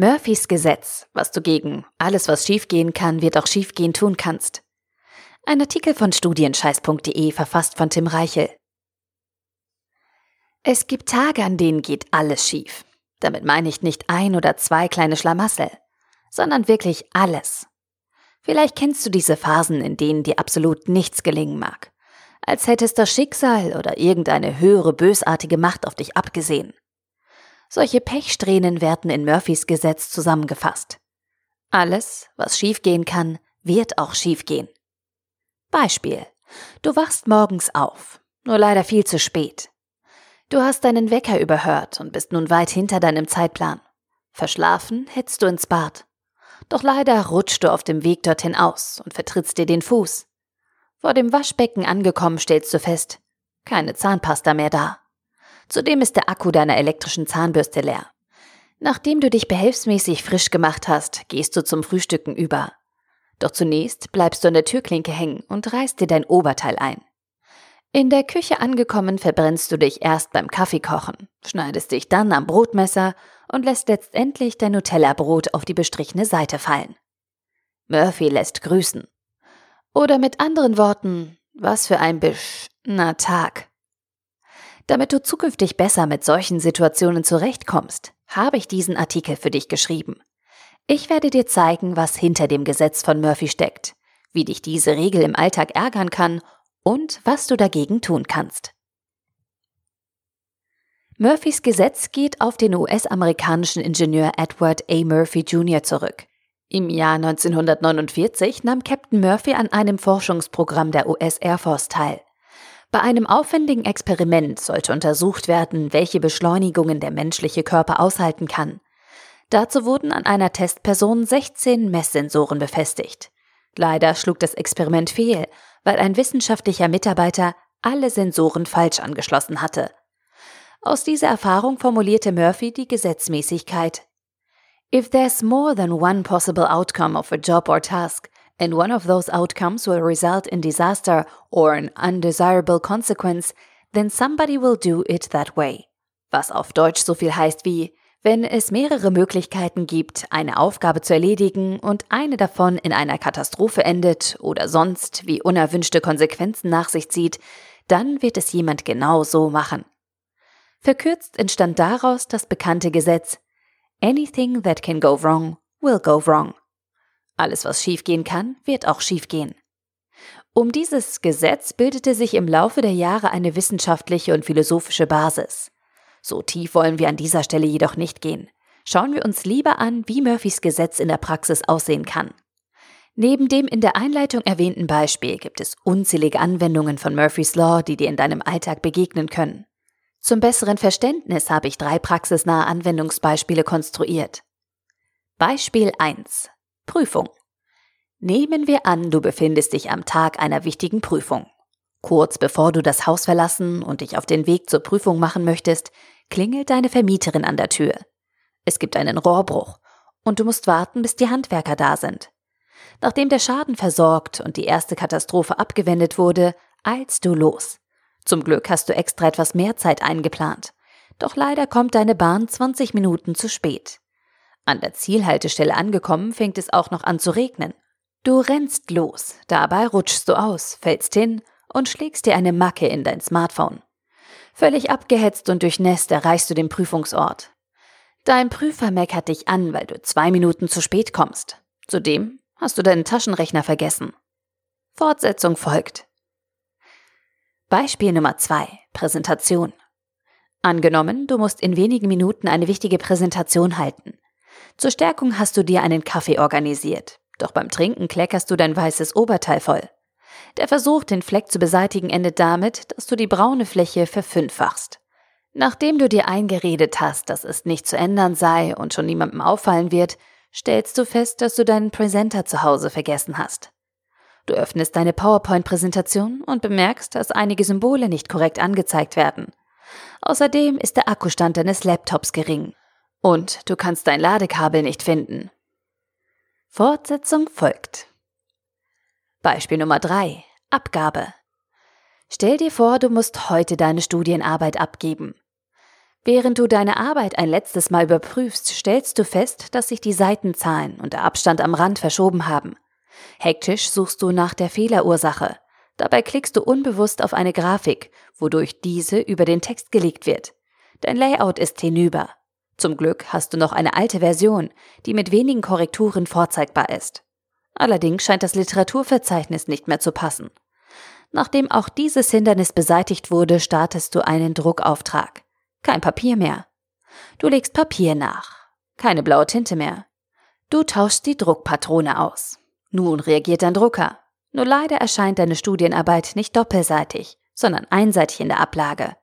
Murphys Gesetz, was du gegen alles, was schiefgehen kann, wird auch schiefgehen tun kannst. Ein Artikel von studienscheiß.de verfasst von Tim Reichel. Es gibt Tage, an denen geht alles schief. Damit meine ich nicht ein oder zwei kleine Schlamassel, sondern wirklich alles. Vielleicht kennst du diese Phasen, in denen dir absolut nichts gelingen mag, als hättest das Schicksal oder irgendeine höhere bösartige Macht auf dich abgesehen. Solche Pechsträhnen werden in Murphys Gesetz zusammengefasst. Alles, was schiefgehen kann, wird auch schiefgehen. Beispiel. Du wachst morgens auf, nur leider viel zu spät. Du hast deinen Wecker überhört und bist nun weit hinter deinem Zeitplan. Verschlafen hetzt du ins Bad. Doch leider rutschst du auf dem Weg dorthin aus und vertrittst dir den Fuß. Vor dem Waschbecken angekommen stellst du fest, keine Zahnpasta mehr da. Zudem ist der Akku deiner elektrischen Zahnbürste leer. Nachdem du dich behelfsmäßig frisch gemacht hast, gehst du zum Frühstücken über. Doch zunächst bleibst du an der Türklinke hängen und reißt dir dein Oberteil ein. In der Küche angekommen verbrennst du dich erst beim Kaffeekochen, schneidest dich dann am Brotmesser und lässt letztendlich dein Nutella-Brot auf die bestrichene Seite fallen. Murphy lässt grüßen. Oder mit anderen Worten, was für ein Bisch, na Tag. Damit du zukünftig besser mit solchen Situationen zurechtkommst, habe ich diesen Artikel für dich geschrieben. Ich werde dir zeigen, was hinter dem Gesetz von Murphy steckt, wie dich diese Regel im Alltag ärgern kann und was du dagegen tun kannst. Murphys Gesetz geht auf den US-amerikanischen Ingenieur Edward A. Murphy Jr. zurück. Im Jahr 1949 nahm Captain Murphy an einem Forschungsprogramm der US Air Force teil. Bei einem aufwendigen Experiment sollte untersucht werden, welche Beschleunigungen der menschliche Körper aushalten kann. Dazu wurden an einer Testperson 16 Messsensoren befestigt. Leider schlug das Experiment fehl, weil ein wissenschaftlicher Mitarbeiter alle Sensoren falsch angeschlossen hatte. Aus dieser Erfahrung formulierte Murphy die Gesetzmäßigkeit. If there's more than one possible outcome of a job or task, and one of those outcomes will result in disaster or an undesirable consequence, then somebody will do it that way. Was auf Deutsch so viel heißt wie, wenn es mehrere Möglichkeiten gibt, eine Aufgabe zu erledigen und eine davon in einer Katastrophe endet oder sonst wie unerwünschte Konsequenzen nach sich zieht, dann wird es jemand genau so machen. Verkürzt entstand daraus das bekannte Gesetz Anything that can go wrong will go wrong. Alles, was schiefgehen kann, wird auch schiefgehen. Um dieses Gesetz bildete sich im Laufe der Jahre eine wissenschaftliche und philosophische Basis. So tief wollen wir an dieser Stelle jedoch nicht gehen. Schauen wir uns lieber an, wie Murphys Gesetz in der Praxis aussehen kann. Neben dem in der Einleitung erwähnten Beispiel gibt es unzählige Anwendungen von Murphys Law, die dir in deinem Alltag begegnen können. Zum besseren Verständnis habe ich drei praxisnahe Anwendungsbeispiele konstruiert. Beispiel 1. Prüfung. Nehmen wir an, du befindest dich am Tag einer wichtigen Prüfung. Kurz bevor du das Haus verlassen und dich auf den Weg zur Prüfung machen möchtest, klingelt deine Vermieterin an der Tür. Es gibt einen Rohrbruch und du musst warten, bis die Handwerker da sind. Nachdem der Schaden versorgt und die erste Katastrophe abgewendet wurde, eilst du los. Zum Glück hast du extra etwas mehr Zeit eingeplant. Doch leider kommt deine Bahn 20 Minuten zu spät. An der Zielhaltestelle angekommen, fängt es auch noch an zu regnen. Du rennst los, dabei rutschst du aus, fällst hin und schlägst dir eine Macke in dein Smartphone. Völlig abgehetzt und durchnässt erreichst du den Prüfungsort. Dein Prüfer meckert dich an, weil du zwei Minuten zu spät kommst. Zudem hast du deinen Taschenrechner vergessen. Fortsetzung folgt. Beispiel Nummer zwei: Präsentation. Angenommen, du musst in wenigen Minuten eine wichtige Präsentation halten. Zur Stärkung hast du dir einen Kaffee organisiert, doch beim Trinken kleckerst du dein weißes Oberteil voll. Der Versuch, den Fleck zu beseitigen, endet damit, dass du die braune Fläche verfünffachst. Nachdem du dir eingeredet hast, dass es nicht zu ändern sei und schon niemandem auffallen wird, stellst du fest, dass du deinen Präsenter zu Hause vergessen hast. Du öffnest deine PowerPoint-Präsentation und bemerkst, dass einige Symbole nicht korrekt angezeigt werden. Außerdem ist der Akkustand deines Laptops gering. Und du kannst dein Ladekabel nicht finden. Fortsetzung folgt. Beispiel Nummer 3. Abgabe. Stell dir vor, du musst heute deine Studienarbeit abgeben. Während du deine Arbeit ein letztes Mal überprüfst, stellst du fest, dass sich die Seitenzahlen und der Abstand am Rand verschoben haben. Hektisch suchst du nach der Fehlerursache. Dabei klickst du unbewusst auf eine Grafik, wodurch diese über den Text gelegt wird. Dein Layout ist hinüber. Zum Glück hast du noch eine alte Version, die mit wenigen Korrekturen vorzeigbar ist. Allerdings scheint das Literaturverzeichnis nicht mehr zu passen. Nachdem auch dieses Hindernis beseitigt wurde, startest du einen Druckauftrag. Kein Papier mehr. Du legst Papier nach. Keine blaue Tinte mehr. Du tauschst die Druckpatrone aus. Nun reagiert dein Drucker. Nur leider erscheint deine Studienarbeit nicht doppelseitig, sondern einseitig in der Ablage.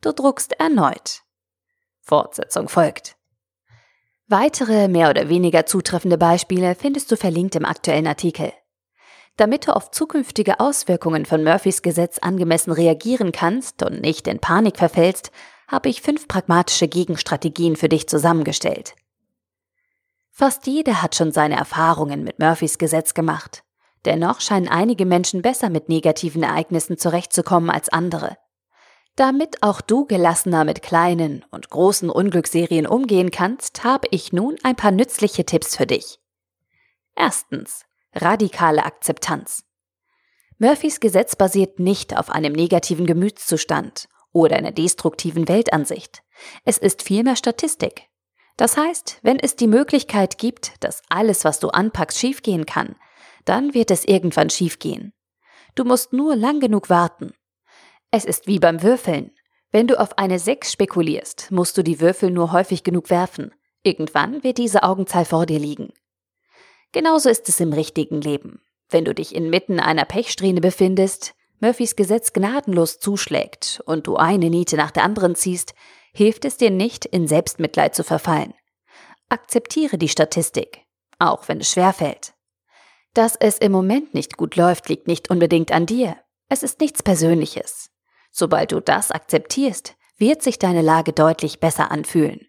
Du druckst erneut. Fortsetzung folgt. Weitere mehr oder weniger zutreffende Beispiele findest du verlinkt im aktuellen Artikel. Damit du auf zukünftige Auswirkungen von Murphys Gesetz angemessen reagieren kannst und nicht in Panik verfällst, habe ich fünf pragmatische Gegenstrategien für dich zusammengestellt. Fast jeder hat schon seine Erfahrungen mit Murphys Gesetz gemacht. Dennoch scheinen einige Menschen besser mit negativen Ereignissen zurechtzukommen als andere. Damit auch du gelassener mit kleinen und großen Unglücksserien umgehen kannst, habe ich nun ein paar nützliche Tipps für dich. Erstens. Radikale Akzeptanz. Murphys Gesetz basiert nicht auf einem negativen Gemütszustand oder einer destruktiven Weltansicht. Es ist vielmehr Statistik. Das heißt, wenn es die Möglichkeit gibt, dass alles, was du anpackst, schiefgehen kann, dann wird es irgendwann schiefgehen. Du musst nur lang genug warten. Es ist wie beim Würfeln. Wenn du auf eine 6 spekulierst, musst du die Würfel nur häufig genug werfen. Irgendwann wird diese Augenzahl vor dir liegen. Genauso ist es im richtigen Leben. Wenn du dich inmitten einer Pechsträhne befindest, Murphys Gesetz gnadenlos zuschlägt und du eine Niete nach der anderen ziehst, hilft es dir nicht, in Selbstmitleid zu verfallen. Akzeptiere die Statistik, auch wenn es schwer fällt. Dass es im Moment nicht gut läuft, liegt nicht unbedingt an dir. Es ist nichts Persönliches. Sobald du das akzeptierst, wird sich deine Lage deutlich besser anfühlen.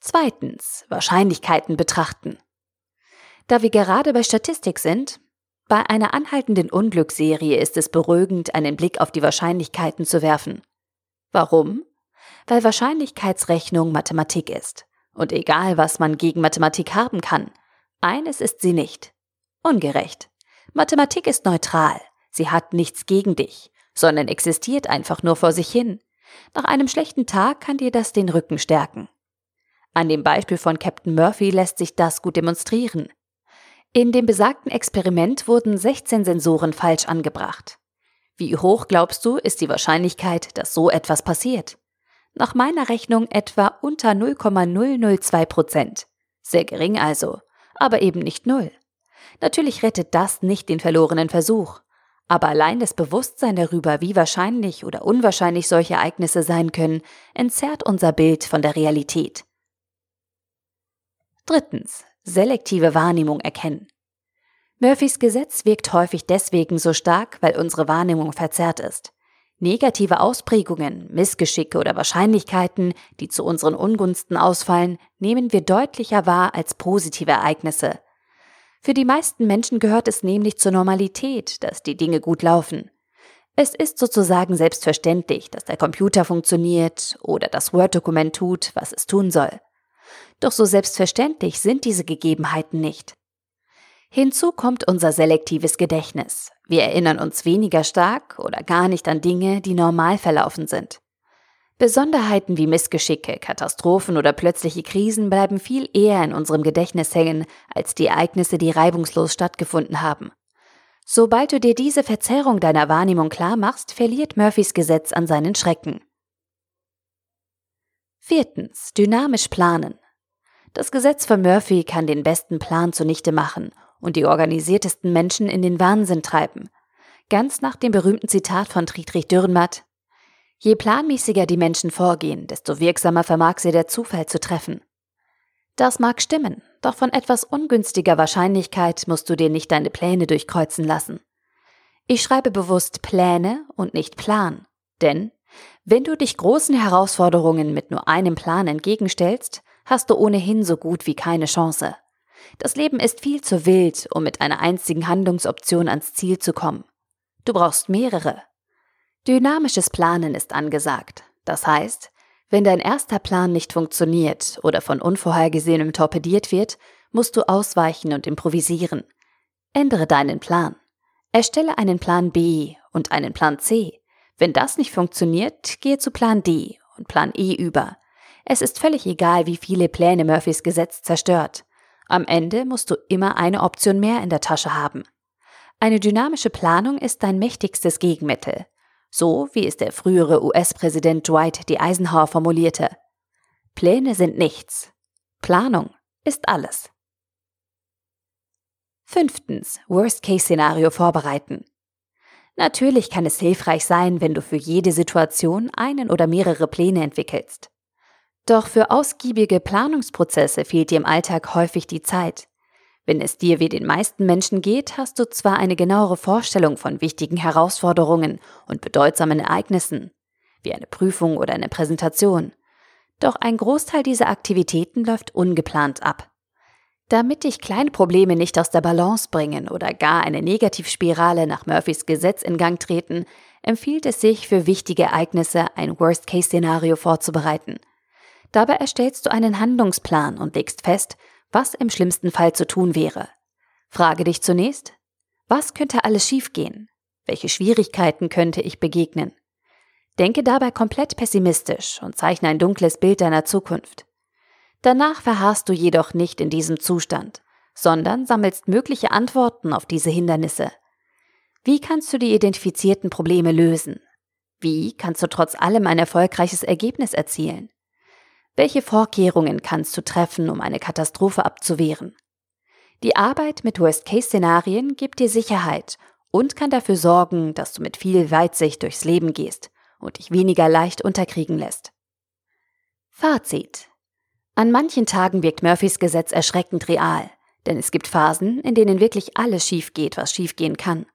Zweitens, Wahrscheinlichkeiten betrachten. Da wir gerade bei Statistik sind, bei einer anhaltenden Unglücksserie ist es beruhigend, einen Blick auf die Wahrscheinlichkeiten zu werfen. Warum? Weil Wahrscheinlichkeitsrechnung Mathematik ist. Und egal, was man gegen Mathematik haben kann, eines ist sie nicht. Ungerecht. Mathematik ist neutral. Sie hat nichts gegen dich, sondern existiert einfach nur vor sich hin. Nach einem schlechten Tag kann dir das den Rücken stärken. An dem Beispiel von Captain Murphy lässt sich das gut demonstrieren. In dem besagten Experiment wurden 16 Sensoren falsch angebracht. Wie hoch glaubst du, ist die Wahrscheinlichkeit, dass so etwas passiert? Nach meiner Rechnung etwa unter 0,002 Prozent. Sehr gering also, aber eben nicht null. Natürlich rettet das nicht den verlorenen Versuch. Aber allein das Bewusstsein darüber, wie wahrscheinlich oder unwahrscheinlich solche Ereignisse sein können, entzerrt unser Bild von der Realität. Drittens selektive Wahrnehmung erkennen. Murphys Gesetz wirkt häufig deswegen so stark, weil unsere Wahrnehmung verzerrt ist. Negative Ausprägungen, Missgeschicke oder Wahrscheinlichkeiten, die zu unseren Ungunsten ausfallen, nehmen wir deutlicher wahr als positive Ereignisse. Für die meisten Menschen gehört es nämlich zur Normalität, dass die Dinge gut laufen. Es ist sozusagen selbstverständlich, dass der Computer funktioniert oder das Word-Dokument tut, was es tun soll. Doch so selbstverständlich sind diese Gegebenheiten nicht. Hinzu kommt unser selektives Gedächtnis. Wir erinnern uns weniger stark oder gar nicht an Dinge, die normal verlaufen sind. Besonderheiten wie Missgeschicke, Katastrophen oder plötzliche Krisen bleiben viel eher in unserem Gedächtnis hängen als die Ereignisse, die reibungslos stattgefunden haben. Sobald du dir diese Verzerrung deiner Wahrnehmung klar machst, verliert Murphys Gesetz an seinen Schrecken. Viertens. Dynamisch planen. Das Gesetz von Murphy kann den besten Plan zunichte machen und die organisiertesten Menschen in den Wahnsinn treiben. Ganz nach dem berühmten Zitat von Friedrich Dürrenmatt. Je planmäßiger die Menschen vorgehen, desto wirksamer vermag sie der Zufall zu treffen. Das mag stimmen, doch von etwas ungünstiger Wahrscheinlichkeit musst du dir nicht deine Pläne durchkreuzen lassen. Ich schreibe bewusst Pläne und nicht Plan, denn wenn du dich großen Herausforderungen mit nur einem Plan entgegenstellst, hast du ohnehin so gut wie keine Chance. Das Leben ist viel zu wild, um mit einer einzigen Handlungsoption ans Ziel zu kommen. Du brauchst mehrere. Dynamisches Planen ist angesagt. Das heißt, wenn dein erster Plan nicht funktioniert oder von Unvorhergesehenem torpediert wird, musst du ausweichen und improvisieren. Ändere deinen Plan. Erstelle einen Plan B und einen Plan C. Wenn das nicht funktioniert, gehe zu Plan D und Plan E über. Es ist völlig egal, wie viele Pläne Murphys Gesetz zerstört. Am Ende musst du immer eine Option mehr in der Tasche haben. Eine dynamische Planung ist dein mächtigstes Gegenmittel. So wie es der frühere US-Präsident Dwight D. Eisenhower formulierte. Pläne sind nichts. Planung ist alles. Fünftens. Worst-Case-Szenario vorbereiten. Natürlich kann es hilfreich sein, wenn du für jede Situation einen oder mehrere Pläne entwickelst. Doch für ausgiebige Planungsprozesse fehlt dir im Alltag häufig die Zeit. Wenn es dir wie den meisten Menschen geht, hast du zwar eine genauere Vorstellung von wichtigen Herausforderungen und bedeutsamen Ereignissen, wie eine Prüfung oder eine Präsentation, doch ein Großteil dieser Aktivitäten läuft ungeplant ab. Damit dich kleine Probleme nicht aus der Balance bringen oder gar eine Negativspirale nach Murphys Gesetz in Gang treten, empfiehlt es sich, für wichtige Ereignisse ein Worst-Case-Szenario vorzubereiten. Dabei erstellst du einen Handlungsplan und legst fest, was im schlimmsten Fall zu tun wäre. Frage dich zunächst, was könnte alles schiefgehen? Welche Schwierigkeiten könnte ich begegnen? Denke dabei komplett pessimistisch und zeichne ein dunkles Bild deiner Zukunft. Danach verharrst du jedoch nicht in diesem Zustand, sondern sammelst mögliche Antworten auf diese Hindernisse. Wie kannst du die identifizierten Probleme lösen? Wie kannst du trotz allem ein erfolgreiches Ergebnis erzielen? Welche Vorkehrungen kannst du treffen, um eine Katastrophe abzuwehren? Die Arbeit mit Worst-Case-Szenarien gibt dir Sicherheit und kann dafür sorgen, dass du mit viel Weitsicht durchs Leben gehst und dich weniger leicht unterkriegen lässt. Fazit an manchen Tagen wirkt Murphys Gesetz erschreckend real, denn es gibt Phasen, in denen wirklich alles schief geht, was schiefgehen kann.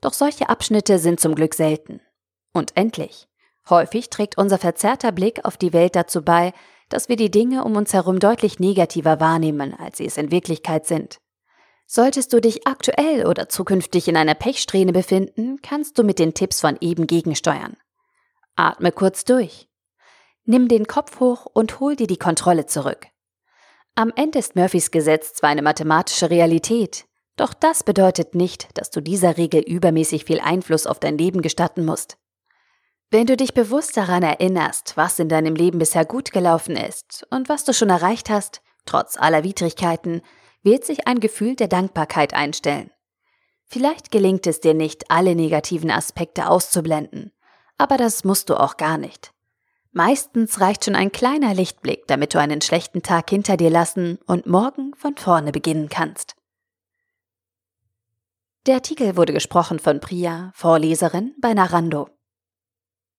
Doch solche Abschnitte sind zum Glück selten. Und endlich. Häufig trägt unser verzerrter Blick auf die Welt dazu bei, dass wir die Dinge um uns herum deutlich negativer wahrnehmen, als sie es in Wirklichkeit sind. Solltest du dich aktuell oder zukünftig in einer Pechsträhne befinden, kannst du mit den Tipps von eben gegensteuern. Atme kurz durch. Nimm den Kopf hoch und hol dir die Kontrolle zurück. Am Ende ist Murphys Gesetz zwar eine mathematische Realität, doch das bedeutet nicht, dass du dieser Regel übermäßig viel Einfluss auf dein Leben gestatten musst. Wenn du dich bewusst daran erinnerst, was in deinem Leben bisher gut gelaufen ist und was du schon erreicht hast, trotz aller Widrigkeiten, wird sich ein Gefühl der Dankbarkeit einstellen. Vielleicht gelingt es dir nicht, alle negativen Aspekte auszublenden, aber das musst du auch gar nicht. Meistens reicht schon ein kleiner Lichtblick, damit du einen schlechten Tag hinter dir lassen und morgen von vorne beginnen kannst. Der Artikel wurde gesprochen von Priya, Vorleserin bei Narando.